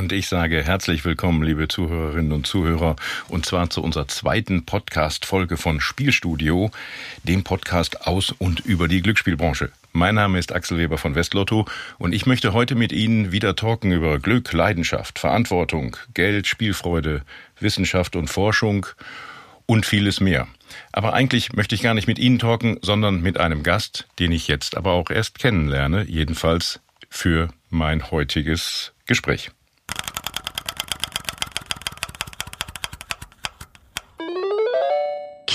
Und ich sage herzlich willkommen, liebe Zuhörerinnen und Zuhörer, und zwar zu unserer zweiten Podcast-Folge von Spielstudio, dem Podcast aus und über die Glücksspielbranche. Mein Name ist Axel Weber von Westlotto und ich möchte heute mit Ihnen wieder talken über Glück, Leidenschaft, Verantwortung, Geld, Spielfreude, Wissenschaft und Forschung und vieles mehr. Aber eigentlich möchte ich gar nicht mit Ihnen talken, sondern mit einem Gast, den ich jetzt aber auch erst kennenlerne, jedenfalls für mein heutiges Gespräch.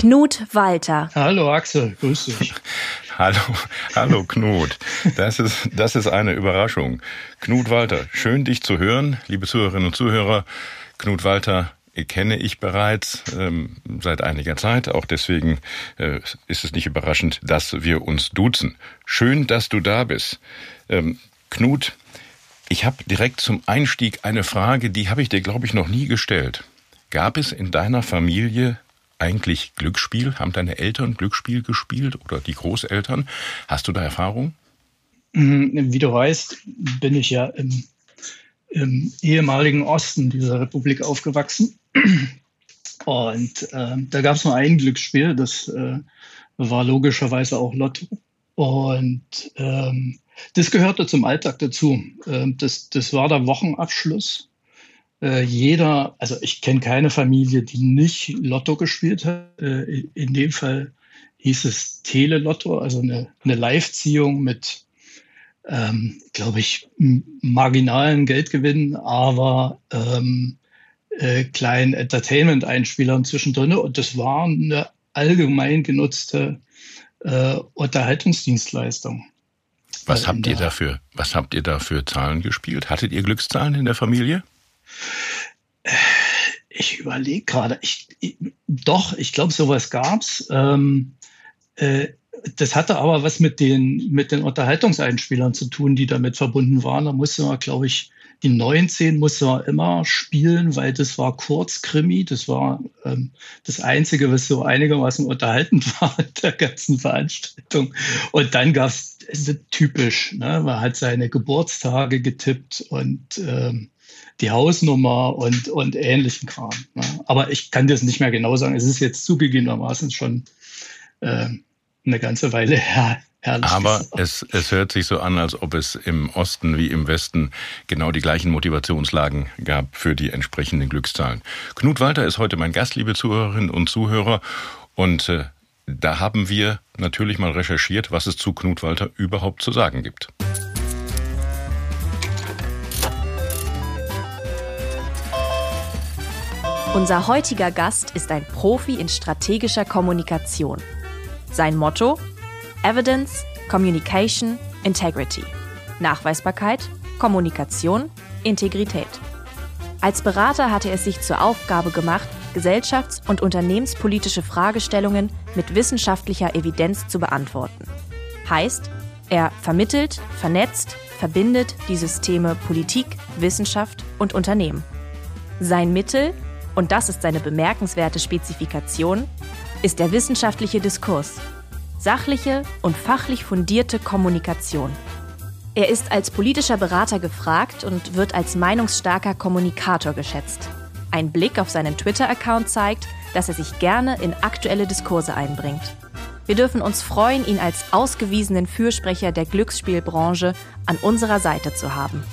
Knut Walter. Hallo Axel, grüß dich. hallo, hallo Knut. Das ist, das ist eine Überraschung. Knut Walter, schön dich zu hören, liebe Zuhörerinnen und Zuhörer. Knut Walter kenne ich bereits ähm, seit einiger Zeit. Auch deswegen äh, ist es nicht überraschend, dass wir uns duzen. Schön, dass du da bist. Ähm, Knut, ich habe direkt zum Einstieg eine Frage, die habe ich dir, glaube ich, noch nie gestellt. Gab es in deiner Familie eigentlich Glücksspiel? Haben deine Eltern Glücksspiel gespielt oder die Großeltern? Hast du da Erfahrung? Mhm, wie du weißt, bin ich ja im, im ehemaligen Osten dieser Republik aufgewachsen. Und äh, da gab es nur ein Glücksspiel, das äh, war logischerweise auch Lotto. Und ähm, das gehörte zum Alltag dazu. Ähm, das, das war der Wochenabschluss äh, jeder, also ich kenne keine Familie, die nicht Lotto gespielt hat. Äh, in dem Fall hieß es Telelotto, also eine, eine Live-Ziehung mit, ähm, glaube ich, marginalen Geldgewinnen, aber ähm, äh, kleinen Entertainment-Einspielern zwischendrin. Und das war eine allgemein genutzte äh, Unterhaltungsdienstleistung. Was äh, habt ihr dafür? Was habt ihr da für Zahlen gespielt? Hattet ihr Glückszahlen in der Familie? Ich überlege gerade, ich, ich, doch, ich glaube, sowas gab's. Ähm, äh, das hatte aber was mit den, mit den Unterhaltungseinspielern zu tun, die damit verbunden waren. Da musste man, glaube ich, die 19 musste man immer spielen, weil das war Kurzkrimi. Das war ähm, das Einzige, was so einigermaßen unterhaltend war in der ganzen Veranstaltung. Und dann gab es typisch, ne? man hat seine Geburtstage getippt und ähm, die Hausnummer und, und ähnlichen Kram. Ne? Aber ich kann das nicht mehr genau sagen. Es ist jetzt zugegebenermaßen schon äh, eine ganze Weile her. Aber es, es hört sich so an, als ob es im Osten wie im Westen genau die gleichen Motivationslagen gab für die entsprechenden Glückszahlen. Knut Walter ist heute mein Gast, liebe Zuhörerinnen und Zuhörer. Und äh, da haben wir natürlich mal recherchiert, was es zu Knut Walter überhaupt zu sagen gibt. Unser heutiger Gast ist ein Profi in strategischer Kommunikation. Sein Motto? Evidence, Communication, Integrity. Nachweisbarkeit, Kommunikation, Integrität. Als Berater hatte er sich zur Aufgabe gemacht, gesellschafts- und unternehmenspolitische Fragestellungen mit wissenschaftlicher Evidenz zu beantworten. Heißt, er vermittelt, vernetzt, verbindet die Systeme Politik, Wissenschaft und Unternehmen. Sein Mittel und das ist seine bemerkenswerte Spezifikation, ist der wissenschaftliche Diskurs. Sachliche und fachlich fundierte Kommunikation. Er ist als politischer Berater gefragt und wird als meinungsstarker Kommunikator geschätzt. Ein Blick auf seinen Twitter-Account zeigt, dass er sich gerne in aktuelle Diskurse einbringt. Wir dürfen uns freuen, ihn als ausgewiesenen Fürsprecher der Glücksspielbranche an unserer Seite zu haben.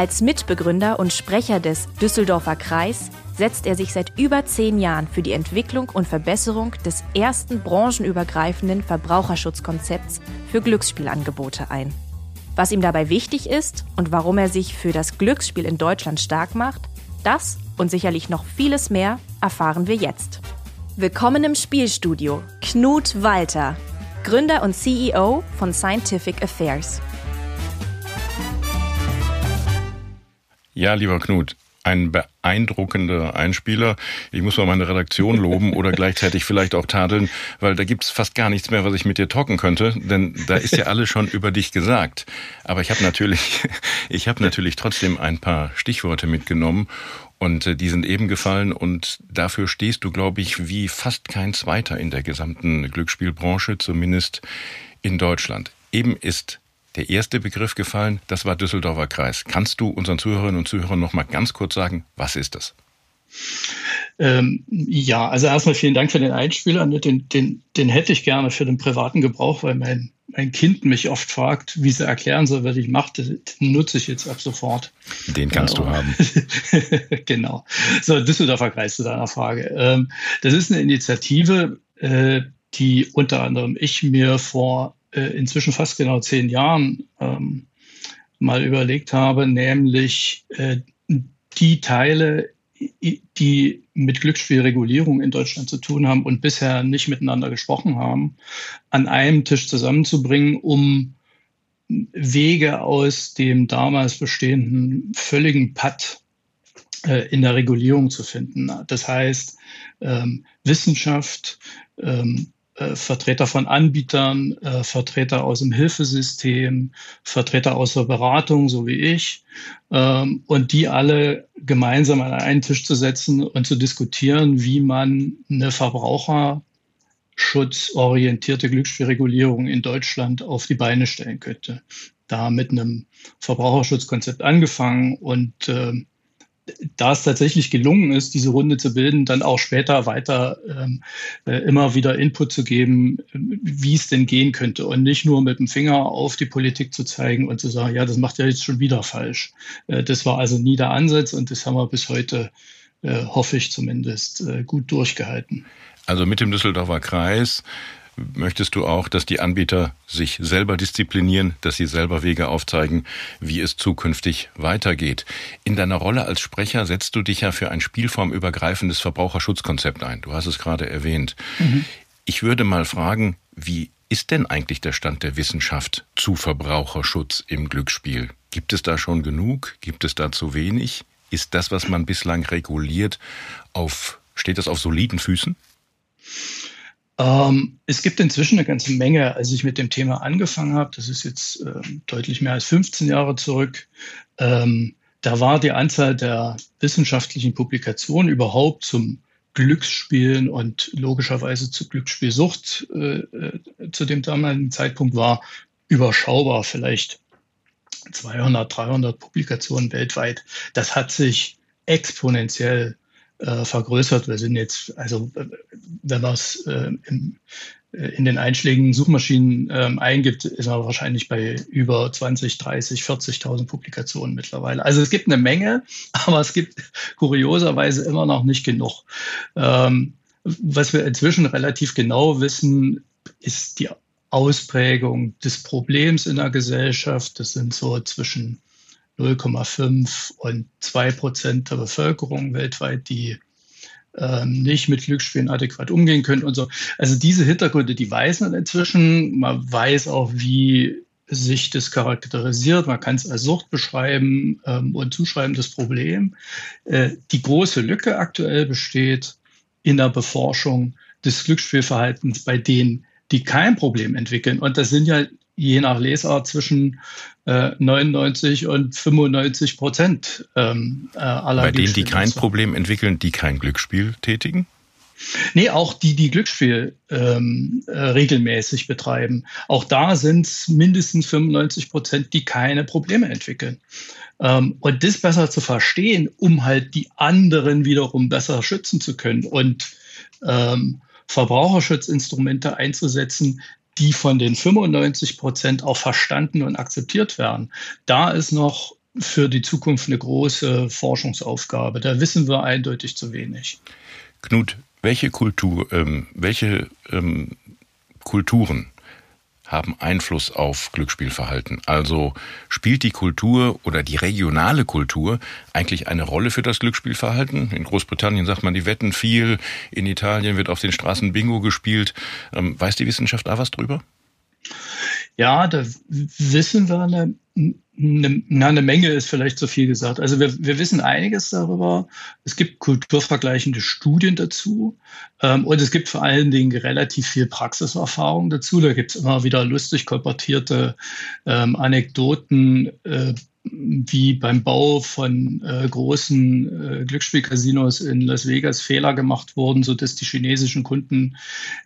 Als Mitbegründer und Sprecher des Düsseldorfer Kreis setzt er sich seit über zehn Jahren für die Entwicklung und Verbesserung des ersten branchenübergreifenden Verbraucherschutzkonzepts für Glücksspielangebote ein. Was ihm dabei wichtig ist und warum er sich für das Glücksspiel in Deutschland stark macht, das und sicherlich noch vieles mehr erfahren wir jetzt. Willkommen im Spielstudio, Knut Walter, Gründer und CEO von Scientific Affairs. Ja, lieber Knut, ein beeindruckender Einspieler. Ich muss mal meine Redaktion loben oder gleichzeitig vielleicht auch tadeln, weil da gibt's fast gar nichts mehr, was ich mit dir talken könnte, denn da ist ja alles schon über dich gesagt. Aber ich habe natürlich, ich habe natürlich trotzdem ein paar Stichworte mitgenommen und äh, die sind eben gefallen und dafür stehst du, glaube ich, wie fast kein Zweiter in der gesamten Glücksspielbranche, zumindest in Deutschland. Eben ist der erste Begriff gefallen, das war Düsseldorfer Kreis. Kannst du unseren Zuhörerinnen und Zuhörern noch mal ganz kurz sagen, was ist das? Ähm, ja, also erstmal vielen Dank für den Einspieler. Den, den, den hätte ich gerne für den privaten Gebrauch, weil mein, mein Kind mich oft fragt, wie sie erklären soll, was ich mache. Den nutze ich jetzt ab sofort. Den kannst äh, du haben. genau. So, Düsseldorfer Kreis zu deiner Frage. Ähm, das ist eine Initiative, äh, die unter anderem ich mir vor inzwischen fast genau zehn Jahren ähm, mal überlegt habe, nämlich äh, die Teile, die mit Glücksspielregulierung in Deutschland zu tun haben und bisher nicht miteinander gesprochen haben, an einem Tisch zusammenzubringen, um Wege aus dem damals bestehenden völligen Patt äh, in der Regulierung zu finden. Das heißt, ähm, Wissenschaft, ähm, äh, Vertreter von Anbietern, äh, Vertreter aus dem Hilfesystem, Vertreter aus der Beratung, so wie ich, ähm, und die alle gemeinsam an einen Tisch zu setzen und zu diskutieren, wie man eine verbraucherschutzorientierte Glücksspielregulierung in Deutschland auf die Beine stellen könnte. Da mit einem Verbraucherschutzkonzept angefangen und äh, da es tatsächlich gelungen ist, diese Runde zu bilden, dann auch später weiter ähm, äh, immer wieder Input zu geben, wie es denn gehen könnte und nicht nur mit dem Finger auf die Politik zu zeigen und zu sagen, ja, das macht ja jetzt schon wieder falsch. Äh, das war also nie der Ansatz und das haben wir bis heute, äh, hoffe ich zumindest, äh, gut durchgehalten. Also mit dem Düsseldorfer Kreis möchtest du auch, dass die Anbieter sich selber disziplinieren, dass sie selber Wege aufzeigen, wie es zukünftig weitergeht. In deiner Rolle als Sprecher setzt du dich ja für ein spielformübergreifendes Verbraucherschutzkonzept ein. Du hast es gerade erwähnt. Mhm. Ich würde mal fragen, wie ist denn eigentlich der Stand der Wissenschaft zu Verbraucherschutz im Glücksspiel? Gibt es da schon genug? Gibt es da zu wenig? Ist das, was man bislang reguliert, auf, steht das auf soliden Füßen? Ähm, es gibt inzwischen eine ganze Menge. Als ich mit dem Thema angefangen habe, das ist jetzt ähm, deutlich mehr als 15 Jahre zurück, ähm, da war die Anzahl der wissenschaftlichen Publikationen überhaupt zum Glücksspielen und logischerweise zu Glücksspielsucht äh, äh, zu dem damaligen Zeitpunkt war überschaubar, vielleicht 200, 300 Publikationen weltweit. Das hat sich exponentiell äh, vergrößert. Wir sind jetzt, also wenn man es äh, in, äh, in den einschlägigen Suchmaschinen ähm, eingibt, ist man wahrscheinlich bei über 20, 30, 40.000 Publikationen mittlerweile. Also es gibt eine Menge, aber es gibt kurioserweise immer noch nicht genug. Ähm, was wir inzwischen relativ genau wissen, ist die Ausprägung des Problems in der Gesellschaft. Das sind so zwischen 0,5 und 2 Prozent der Bevölkerung weltweit, die ähm, nicht mit Glücksspielen adäquat umgehen können und so. Also diese Hintergründe, die weiß man inzwischen. Man weiß auch, wie sich das charakterisiert. Man kann es als Sucht beschreiben ähm, und zuschreiben, das Problem. Äh, die große Lücke aktuell besteht in der Beforschung des Glücksspielverhaltens bei denen, die kein Problem entwickeln. Und das sind ja je nach Lesart zwischen äh, 99 und 95 Prozent ähm, äh, aller Bei denen, die kein Problem entwickeln, die kein Glücksspiel tätigen? Nee, auch die, die Glücksspiel ähm, äh, regelmäßig betreiben. Auch da sind es mindestens 95 Prozent, die keine Probleme entwickeln. Ähm, und das besser zu verstehen, um halt die anderen wiederum besser schützen zu können und ähm, Verbraucherschutzinstrumente einzusetzen, die von den 95 Prozent auch verstanden und akzeptiert werden. Da ist noch für die Zukunft eine große Forschungsaufgabe. Da wissen wir eindeutig zu wenig. Knut, welche Kultur, ähm, welche ähm, Kulturen haben Einfluss auf Glücksspielverhalten. Also spielt die Kultur oder die regionale Kultur eigentlich eine Rolle für das Glücksspielverhalten? In Großbritannien sagt man, die wetten viel. In Italien wird auf den Straßen Bingo gespielt. Ähm, weiß die Wissenschaft da was drüber? Ja, da wissen wir eine eine, eine Menge ist vielleicht zu viel gesagt. Also wir, wir wissen einiges darüber. Es gibt kulturvergleichende Studien dazu ähm, und es gibt vor allen Dingen relativ viel Praxiserfahrung dazu. Da gibt es immer wieder lustig kolportierte ähm, Anekdoten, äh, wie beim Bau von äh, großen äh, Glücksspielcasinos in Las Vegas Fehler gemacht wurden, so dass die chinesischen Kunden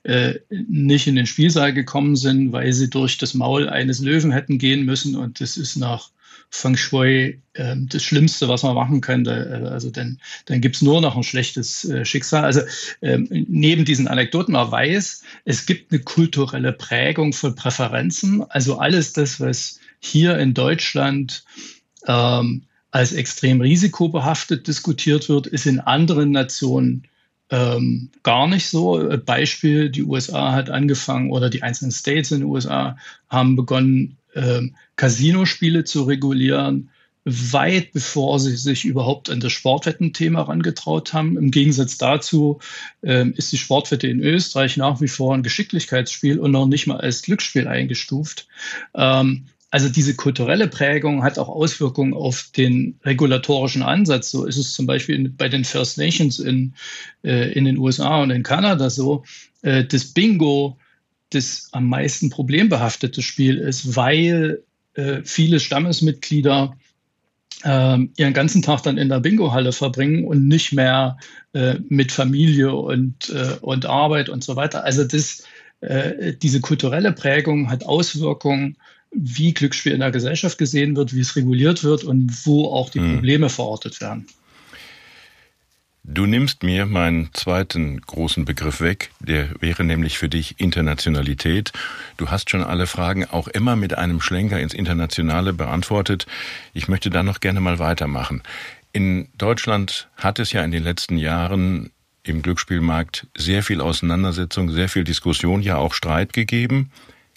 äh, nicht in den Spielsaal gekommen sind, weil sie durch das Maul eines Löwen hätten gehen müssen. Und das ist nach Feng Shui äh, das Schlimmste, was man machen könnte. Also dann, dann gibt's nur noch ein schlechtes äh, Schicksal. Also ähm, neben diesen Anekdoten, man weiß, es gibt eine kulturelle Prägung von Präferenzen. Also alles das, was hier in Deutschland ähm, als extrem risikobehaftet diskutiert wird, ist in anderen Nationen ähm, gar nicht so. Beispiel, die USA hat angefangen oder die einzelnen States in den USA haben begonnen, ähm, Casinospiele zu regulieren, weit bevor sie sich überhaupt an das Sportwettenthema herangetraut haben. Im Gegensatz dazu ähm, ist die Sportwette in Österreich nach wie vor ein Geschicklichkeitsspiel und noch nicht mal als Glücksspiel eingestuft. Ähm, also diese kulturelle Prägung hat auch Auswirkungen auf den regulatorischen Ansatz. So ist es zum Beispiel bei den First Nations in, äh, in den USA und in Kanada so. Äh, das Bingo das am meisten problembehaftete Spiel ist, weil äh, viele Stammesmitglieder äh, ihren ganzen Tag dann in der Bingo-Halle verbringen und nicht mehr äh, mit Familie und, äh, und Arbeit und so weiter. Also das, äh, diese kulturelle Prägung hat Auswirkungen wie Glücksspiel in der Gesellschaft gesehen wird, wie es reguliert wird und wo auch die hm. Probleme verortet werden. Du nimmst mir meinen zweiten großen Begriff weg, der wäre nämlich für dich Internationalität. Du hast schon alle Fragen auch immer mit einem Schlenker ins Internationale beantwortet. Ich möchte da noch gerne mal weitermachen. In Deutschland hat es ja in den letzten Jahren im Glücksspielmarkt sehr viel Auseinandersetzung, sehr viel Diskussion, ja auch Streit gegeben.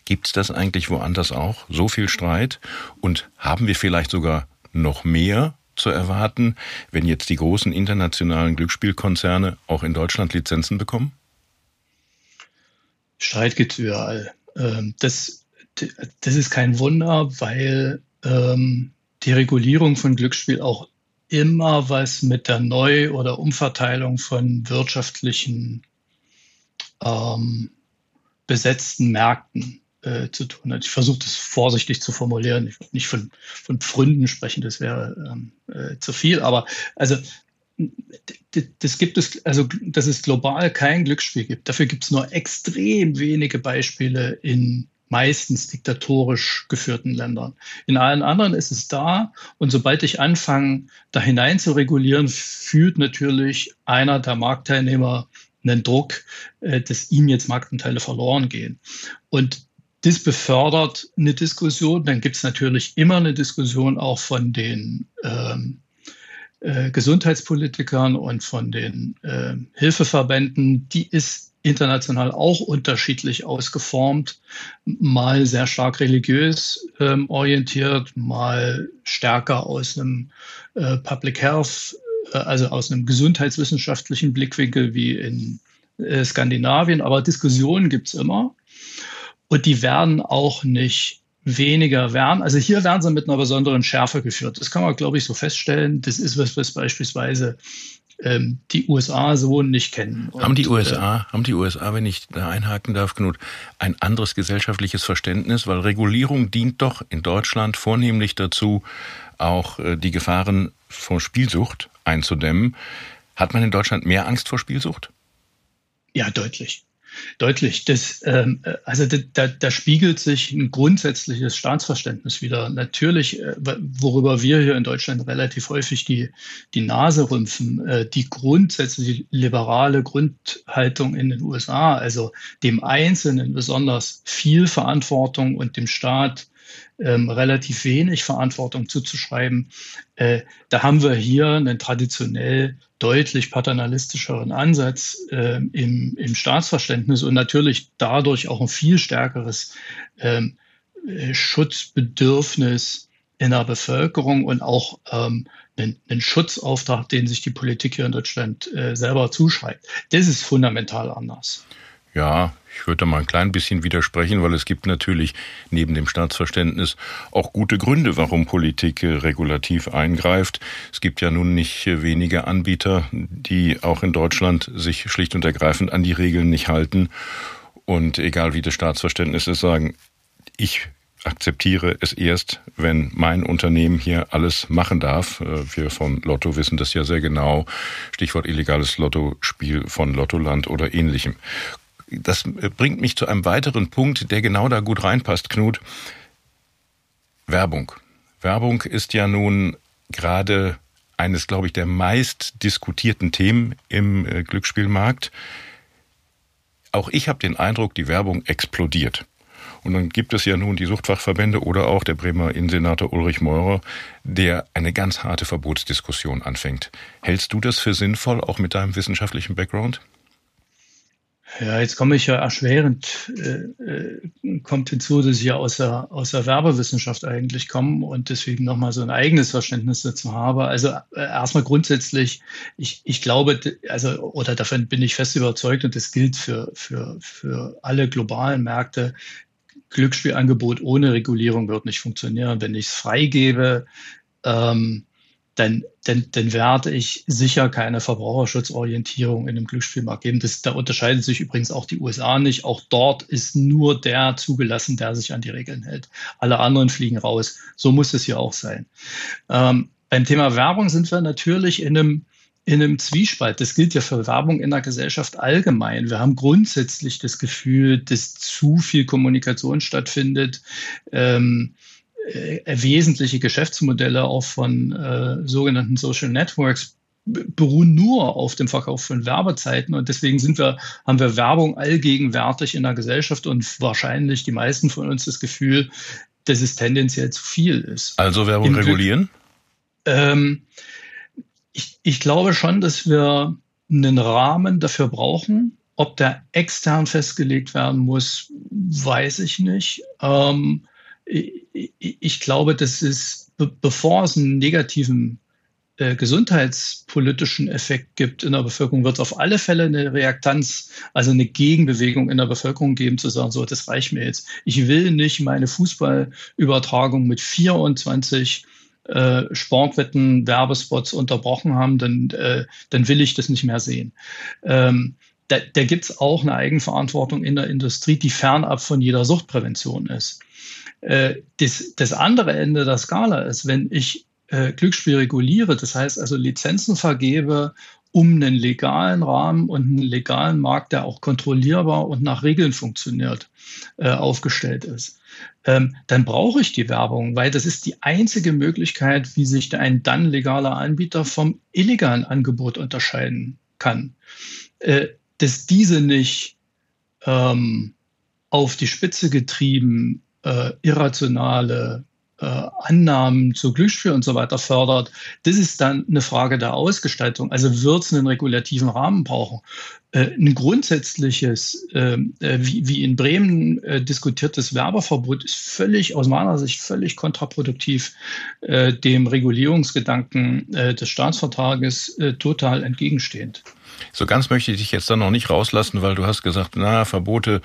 Gibt es das eigentlich woanders auch? So viel Streit? Und haben wir vielleicht sogar noch mehr zu erwarten, wenn jetzt die großen internationalen Glücksspielkonzerne auch in Deutschland Lizenzen bekommen? Streit gibt es überall. Ähm, das, das ist kein Wunder, weil ähm, die Regulierung von Glücksspiel auch immer was mit der Neu- oder Umverteilung von wirtschaftlichen ähm, besetzten Märkten äh, zu tun hat. Ich versuche das vorsichtig zu formulieren. Ich will nicht von, von Pfründen sprechen, das wäre ähm, äh, zu viel. Aber also das gibt es, also dass es global kein Glücksspiel gibt. Dafür gibt es nur extrem wenige Beispiele in meistens diktatorisch geführten Ländern. In allen anderen ist es da und sobald ich anfange, da hinein zu regulieren, fühlt natürlich einer der Marktteilnehmer einen Druck, äh, dass ihm jetzt Marktanteile verloren gehen. Und das befördert eine Diskussion. Dann gibt es natürlich immer eine Diskussion auch von den ähm, äh, Gesundheitspolitikern und von den äh, Hilfeverbänden. Die ist international auch unterschiedlich ausgeformt, mal sehr stark religiös ähm, orientiert, mal stärker aus einem äh, Public Health, äh, also aus einem gesundheitswissenschaftlichen Blickwinkel wie in äh, Skandinavien. Aber Diskussionen gibt es immer. Und die werden auch nicht weniger werden. Also hier werden sie mit einer besonderen Schärfe geführt. Das kann man, glaube ich, so feststellen. Das ist was, was beispielsweise ähm, die USA so nicht kennen. Und, haben die USA, äh, haben die USA, wenn ich da einhaken darf, Knut, ein anderes gesellschaftliches Verständnis? Weil Regulierung dient doch in Deutschland vornehmlich dazu, auch äh, die Gefahren vor Spielsucht einzudämmen. Hat man in Deutschland mehr Angst vor Spielsucht? Ja, deutlich deutlich. Das, ähm, also da, da spiegelt sich ein grundsätzliches Staatsverständnis wieder. Natürlich, äh, worüber wir hier in Deutschland relativ häufig die, die Nase rümpfen, äh, die grundsätzliche liberale Grundhaltung in den USA, also dem Einzelnen besonders viel Verantwortung und dem Staat ähm, relativ wenig Verantwortung zuzuschreiben. Äh, da haben wir hier einen traditionell deutlich paternalistischeren Ansatz äh, im, im Staatsverständnis und natürlich dadurch auch ein viel stärkeres ähm, äh, Schutzbedürfnis in der Bevölkerung und auch ähm, einen, einen Schutzauftrag, den sich die Politik hier in Deutschland äh, selber zuschreibt. Das ist fundamental anders. Ja, ich würde da mal ein klein bisschen widersprechen, weil es gibt natürlich neben dem Staatsverständnis auch gute Gründe, warum Politik äh, regulativ eingreift. Es gibt ja nun nicht äh, wenige Anbieter, die auch in Deutschland sich schlicht und ergreifend an die Regeln nicht halten und egal wie das Staatsverständnis ist, sagen, ich akzeptiere es erst, wenn mein Unternehmen hier alles machen darf. Äh, wir von Lotto wissen das ja sehr genau. Stichwort illegales Lottospiel von Lottoland oder ähnlichem. Das bringt mich zu einem weiteren Punkt, der genau da gut reinpasst, Knut. Werbung. Werbung ist ja nun gerade eines, glaube ich, der meist diskutierten Themen im äh, Glücksspielmarkt. Auch ich habe den Eindruck, die Werbung explodiert. Und dann gibt es ja nun die Suchtfachverbände oder auch der Bremer Innensenator Ulrich Meurer, der eine ganz harte Verbotsdiskussion anfängt. Hältst du das für sinnvoll, auch mit deinem wissenschaftlichen Background? Ja, jetzt komme ich ja erschwerend, äh, äh, kommt hinzu, dass ich ja aus der, aus der Werbewissenschaft eigentlich komme und deswegen nochmal so ein eigenes Verständnis dazu habe. Also äh, erstmal grundsätzlich, ich, ich glaube, also, oder davon bin ich fest überzeugt und das gilt für, für, für alle globalen Märkte. Glücksspielangebot ohne Regulierung wird nicht funktionieren. Wenn ich es freigebe, ähm, dann, dann, dann werde ich sicher keine Verbraucherschutzorientierung in dem Glücksspielmarkt geben. Das, da unterscheiden sich übrigens auch die USA nicht. Auch dort ist nur der zugelassen, der sich an die Regeln hält. Alle anderen fliegen raus. So muss es hier auch sein. Ähm, beim Thema Werbung sind wir natürlich in einem, in einem Zwiespalt. Das gilt ja für Werbung in der Gesellschaft allgemein. Wir haben grundsätzlich das Gefühl, dass zu viel Kommunikation stattfindet. Ähm, äh, wesentliche Geschäftsmodelle auch von äh, sogenannten Social Networks beruhen nur auf dem Verkauf von Werbezeiten und deswegen sind wir, haben wir Werbung allgegenwärtig in der Gesellschaft und wahrscheinlich die meisten von uns das Gefühl, dass es tendenziell zu viel ist. Also Werbung Im regulieren? Ähm, ich, ich glaube schon, dass wir einen Rahmen dafür brauchen. Ob der extern festgelegt werden muss, weiß ich nicht. Ähm, ich glaube, das ist, bevor es einen negativen äh, gesundheitspolitischen Effekt gibt in der Bevölkerung, wird es auf alle Fälle eine Reaktanz, also eine Gegenbewegung in der Bevölkerung geben, zu sagen, so, das reicht mir jetzt. Ich will nicht meine Fußballübertragung mit 24 äh, Sportwetten, Werbespots unterbrochen haben, dann, äh, dann will ich das nicht mehr sehen. Ähm, da da gibt es auch eine Eigenverantwortung in der Industrie, die fernab von jeder Suchtprävention ist. Äh, das, das andere Ende der Skala ist, wenn ich äh, Glücksspiel reguliere, das heißt also Lizenzen vergebe, um einen legalen Rahmen und einen legalen Markt, der auch kontrollierbar und nach Regeln funktioniert, äh, aufgestellt ist. Ähm, dann brauche ich die Werbung, weil das ist die einzige Möglichkeit, wie sich ein dann legaler Anbieter vom illegalen Angebot unterscheiden kann. Äh, dass diese nicht ähm, auf die Spitze getrieben äh, irrationale äh, Annahmen zu Glücksspiel und so weiter fördert, das ist dann eine Frage der Ausgestaltung. Also wird es einen regulativen Rahmen brauchen. Äh, ein grundsätzliches, ähm, äh, wie, wie in Bremen äh, diskutiertes Werbeverbot ist völlig, aus meiner Sicht völlig kontraproduktiv äh, dem Regulierungsgedanken äh, des Staatsvertrages total entgegenstehend. So ganz möchte ich dich jetzt dann noch nicht rauslassen, weil du hast gesagt, na, Verbote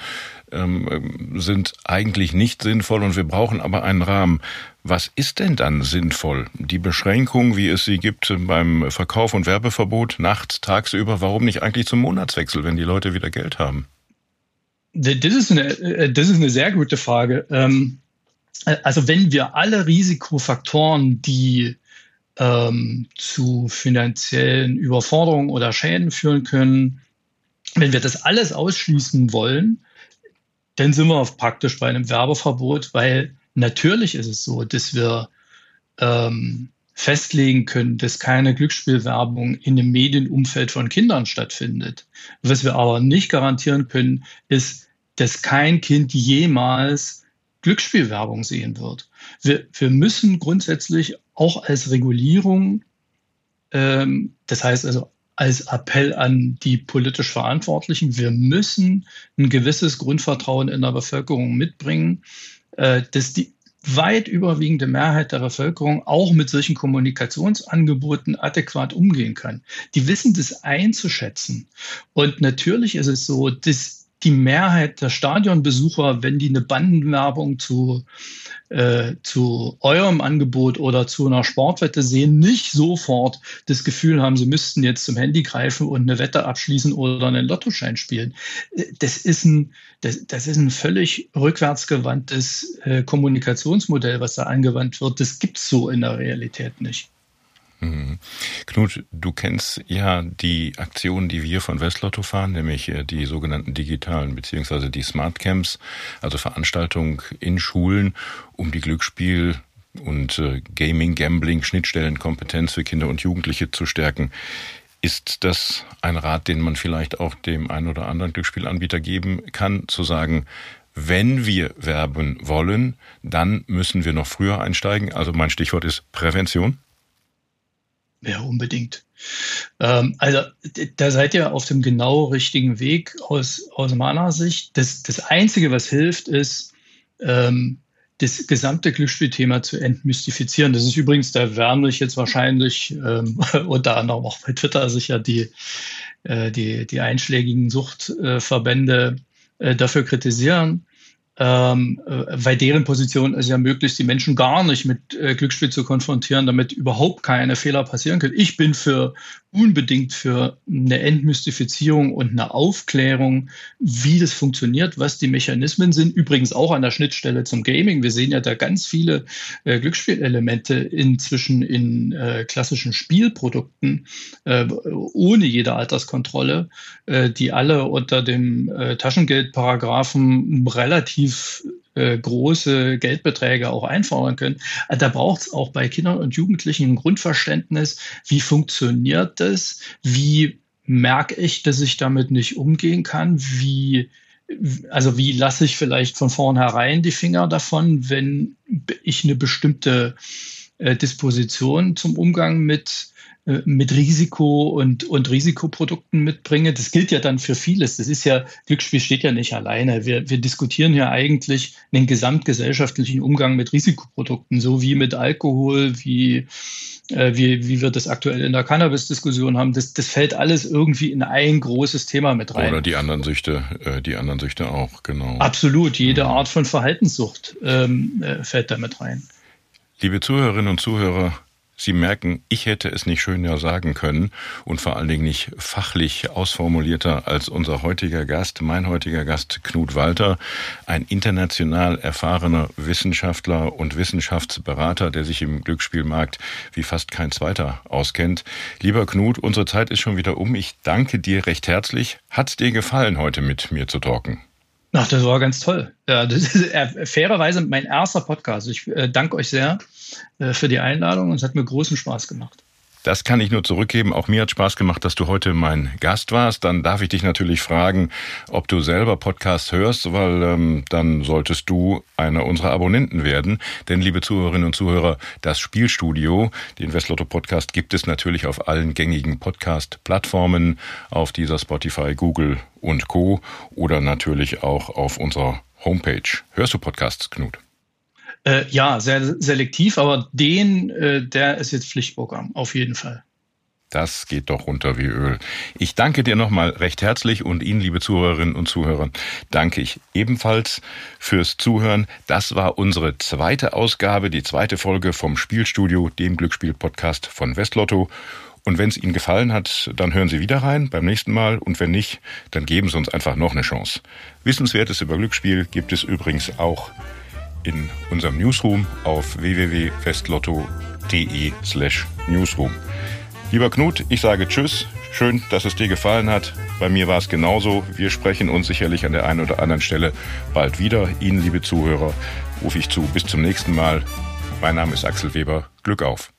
ähm, sind eigentlich nicht sinnvoll und wir brauchen aber einen Rahmen. Was ist denn dann sinnvoll? Die Beschränkung, wie es sie gibt beim Verkauf und Werbeverbot, nachts, tagsüber, warum nicht eigentlich zum Monatswechsel, wenn die Leute wieder Geld haben? Das ist eine, äh, das ist eine sehr gute Frage. Ähm, also wenn wir alle Risikofaktoren, die ähm, zu finanziellen Überforderungen oder Schäden führen können. Wenn wir das alles ausschließen wollen, dann sind wir praktisch bei einem Werbeverbot, weil natürlich ist es so, dass wir ähm, festlegen können, dass keine Glücksspielwerbung in dem Medienumfeld von Kindern stattfindet. Was wir aber nicht garantieren können, ist, dass kein Kind jemals Glücksspielwerbung sehen wird. Wir, wir müssen grundsätzlich auch als Regulierung, ähm, das heißt also als Appell an die politisch Verantwortlichen, wir müssen ein gewisses Grundvertrauen in der Bevölkerung mitbringen, äh, dass die weit überwiegende Mehrheit der Bevölkerung auch mit solchen Kommunikationsangeboten adäquat umgehen kann. Die wissen das einzuschätzen. Und natürlich ist es so, dass die Mehrheit der Stadionbesucher, wenn die eine Bandenwerbung zu, äh, zu eurem Angebot oder zu einer Sportwette sehen, nicht sofort das Gefühl haben, sie müssten jetzt zum Handy greifen und eine Wette abschließen oder einen Lottoschein spielen. Äh, das ist ein, das, das ist ein völlig rückwärtsgewandtes äh, Kommunikationsmodell, was da angewandt wird. Das gibt's so in der Realität nicht. Mhm. Knut, du kennst ja die Aktionen, die wir von Westlotto fahren, nämlich äh, die sogenannten digitalen beziehungsweise die Smart Camps, also Veranstaltungen in Schulen, um die Glücksspiel und äh, Gaming, Gambling, Schnittstellenkompetenz für Kinder und Jugendliche zu stärken. Ist das ein Rat, den man vielleicht auch dem einen oder anderen Glücksspielanbieter geben kann, zu sagen, wenn wir werben wollen, dann müssen wir noch früher einsteigen? Also mein Stichwort ist Prävention. Ja, unbedingt. Ähm, also da seid ihr auf dem genau richtigen Weg aus, aus meiner Sicht. Das, das Einzige, was hilft, ist, ähm, das gesamte Glücksspielthema zu entmystifizieren. Das ist übrigens, da werden sich jetzt wahrscheinlich ähm, unter anderem auch bei Twitter sicher die, äh, die, die einschlägigen Suchtverbände äh, dafür kritisieren ähm, äh, weil deren Position ist ja möglichst, die Menschen gar nicht mit äh, Glücksspiel zu konfrontieren, damit überhaupt keine Fehler passieren können. Ich bin für unbedingt für eine Entmystifizierung und eine Aufklärung, wie das funktioniert, was die Mechanismen sind. Übrigens auch an der Schnittstelle zum Gaming. Wir sehen ja da ganz viele äh, Glücksspielelemente inzwischen in äh, klassischen Spielprodukten äh, ohne jede Alterskontrolle, äh, die alle unter dem äh, Taschengeldparagraphen relativ äh, große Geldbeträge auch einfordern können. Äh, da braucht es auch bei Kindern und Jugendlichen ein Grundverständnis, wie funktioniert das, wie merke ich, dass ich damit nicht umgehen kann, wie also wie lasse ich vielleicht von vornherein die Finger davon, wenn ich eine bestimmte äh, Disposition zum Umgang mit mit Risiko und, und Risikoprodukten mitbringe. Das gilt ja dann für vieles. Das ist ja, Glücksspiel steht ja nicht alleine. Wir, wir diskutieren ja eigentlich einen gesamtgesellschaftlichen Umgang mit Risikoprodukten, so wie mit Alkohol, wie, äh, wie, wie wir das aktuell in der Cannabis-Diskussion haben. Das, das fällt alles irgendwie in ein großes Thema mit rein. Oder die anderen Süchte, äh, die anderen Süchte auch, genau. Absolut. Jede mhm. Art von Verhaltenssucht ähm, äh, fällt da mit rein. Liebe Zuhörerinnen und Zuhörer, Sie merken, ich hätte es nicht schöner sagen können und vor allen Dingen nicht fachlich ausformulierter als unser heutiger Gast, mein heutiger Gast Knut Walter, ein international erfahrener Wissenschaftler und Wissenschaftsberater, der sich im Glücksspielmarkt wie fast kein zweiter auskennt. Lieber Knut, unsere Zeit ist schon wieder um. Ich danke dir recht herzlich. Hat's dir gefallen, heute mit mir zu talken? Ach, das war ganz toll. Ja, das ist äh, fairerweise mein erster Podcast. Ich äh, danke euch sehr äh, für die Einladung und es hat mir großen Spaß gemacht. Das kann ich nur zurückgeben. Auch mir hat Spaß gemacht, dass du heute mein Gast warst. Dann darf ich dich natürlich fragen, ob du selber Podcasts hörst, weil ähm, dann solltest du einer unserer Abonnenten werden. Denn, liebe Zuhörerinnen und Zuhörer, das Spielstudio, den Westlotto Podcast, gibt es natürlich auf allen gängigen Podcast-Plattformen, auf dieser Spotify, Google und Co. oder natürlich auch auf unserer Homepage. Hörst du Podcasts, Knut? Äh, ja, sehr selektiv, aber den, äh, der ist jetzt Pflichtprogramm, auf jeden Fall. Das geht doch runter wie Öl. Ich danke dir nochmal recht herzlich und Ihnen, liebe Zuhörerinnen und Zuhörer, danke ich ebenfalls fürs Zuhören. Das war unsere zweite Ausgabe, die zweite Folge vom Spielstudio, dem Glücksspiel-Podcast von Westlotto. Und wenn es Ihnen gefallen hat, dann hören Sie wieder rein beim nächsten Mal. Und wenn nicht, dann geben Sie uns einfach noch eine Chance. Wissenswertes über Glücksspiel gibt es übrigens auch in unserem Newsroom auf www.festlotto.de slash newsroom. Lieber Knut, ich sage Tschüss. Schön, dass es dir gefallen hat. Bei mir war es genauso. Wir sprechen uns sicherlich an der einen oder anderen Stelle bald wieder. Ihnen, liebe Zuhörer, rufe ich zu. Bis zum nächsten Mal. Mein Name ist Axel Weber. Glück auf.